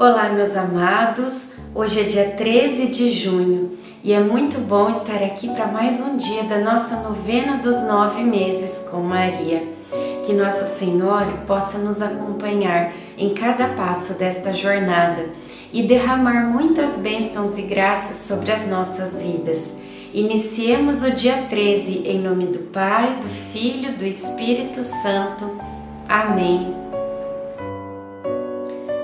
Olá, meus amados. Hoje é dia 13 de junho e é muito bom estar aqui para mais um dia da nossa novena dos nove meses com Maria. Que Nossa Senhora possa nos acompanhar em cada passo desta jornada e derramar muitas bênçãos e graças sobre as nossas vidas. Iniciemos o dia 13 em nome do Pai, do Filho, do Espírito Santo. Amém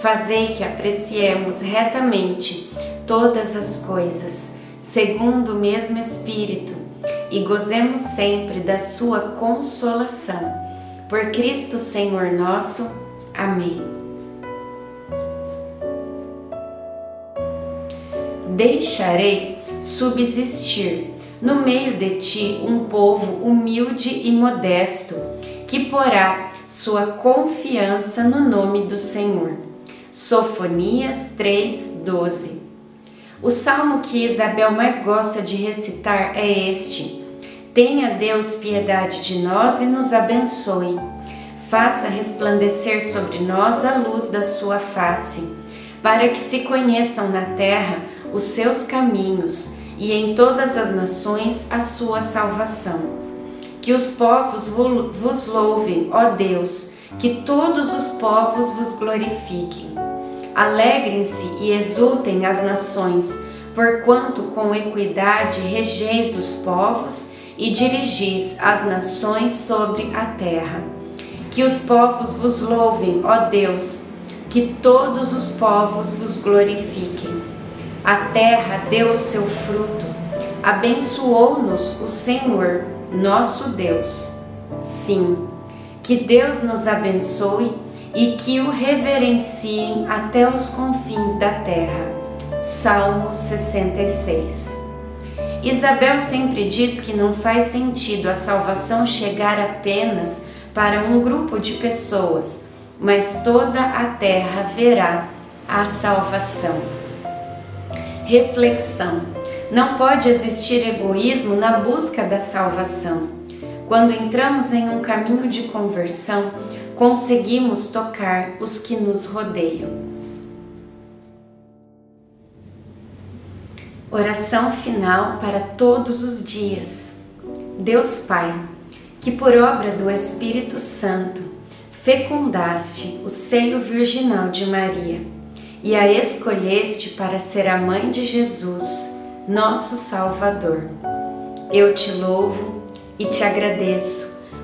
Fazei que apreciemos retamente todas as coisas, segundo o mesmo Espírito, e gozemos sempre da Sua consolação. Por Cristo Senhor nosso. Amém. Deixarei subsistir no meio de ti um povo humilde e modesto, que porá sua confiança no nome do Senhor. Sofonias 3:12. O salmo que Isabel mais gosta de recitar é este: Tenha Deus piedade de nós e nos abençoe. Faça resplandecer sobre nós a luz da sua face, para que se conheçam na terra os seus caminhos e em todas as nações a sua salvação. Que os povos vos louvem, ó Deus, que todos os povos vos glorifiquem. Alegrem-se e exultem as nações, porquanto com equidade regeis os povos e dirigis as nações sobre a terra. Que os povos vos louvem, ó Deus, que todos os povos vos glorifiquem. A terra deu o seu fruto, abençoou-nos o Senhor, nosso Deus. Sim, que Deus nos abençoe e que o reverenciem até os confins da terra. Salmo 66. Isabel sempre diz que não faz sentido a salvação chegar apenas para um grupo de pessoas, mas toda a terra verá a salvação. Reflexão: não pode existir egoísmo na busca da salvação. Quando entramos em um caminho de conversão, conseguimos tocar os que nos rodeiam. Oração final para todos os dias. Deus Pai, que por obra do Espírito Santo fecundaste o seio virginal de Maria e a escolheste para ser a mãe de Jesus, nosso Salvador. Eu te louvo e te agradeço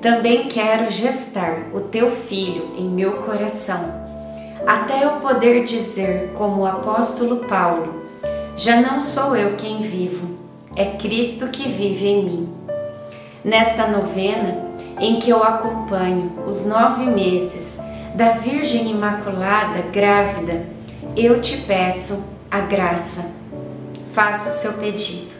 também quero gestar o teu filho em meu coração, até eu poder dizer, como o apóstolo Paulo: Já não sou eu quem vivo, é Cristo que vive em mim. Nesta novena, em que eu acompanho os nove meses da Virgem Imaculada grávida, eu te peço a graça. Faça o seu pedido.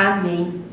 Amém.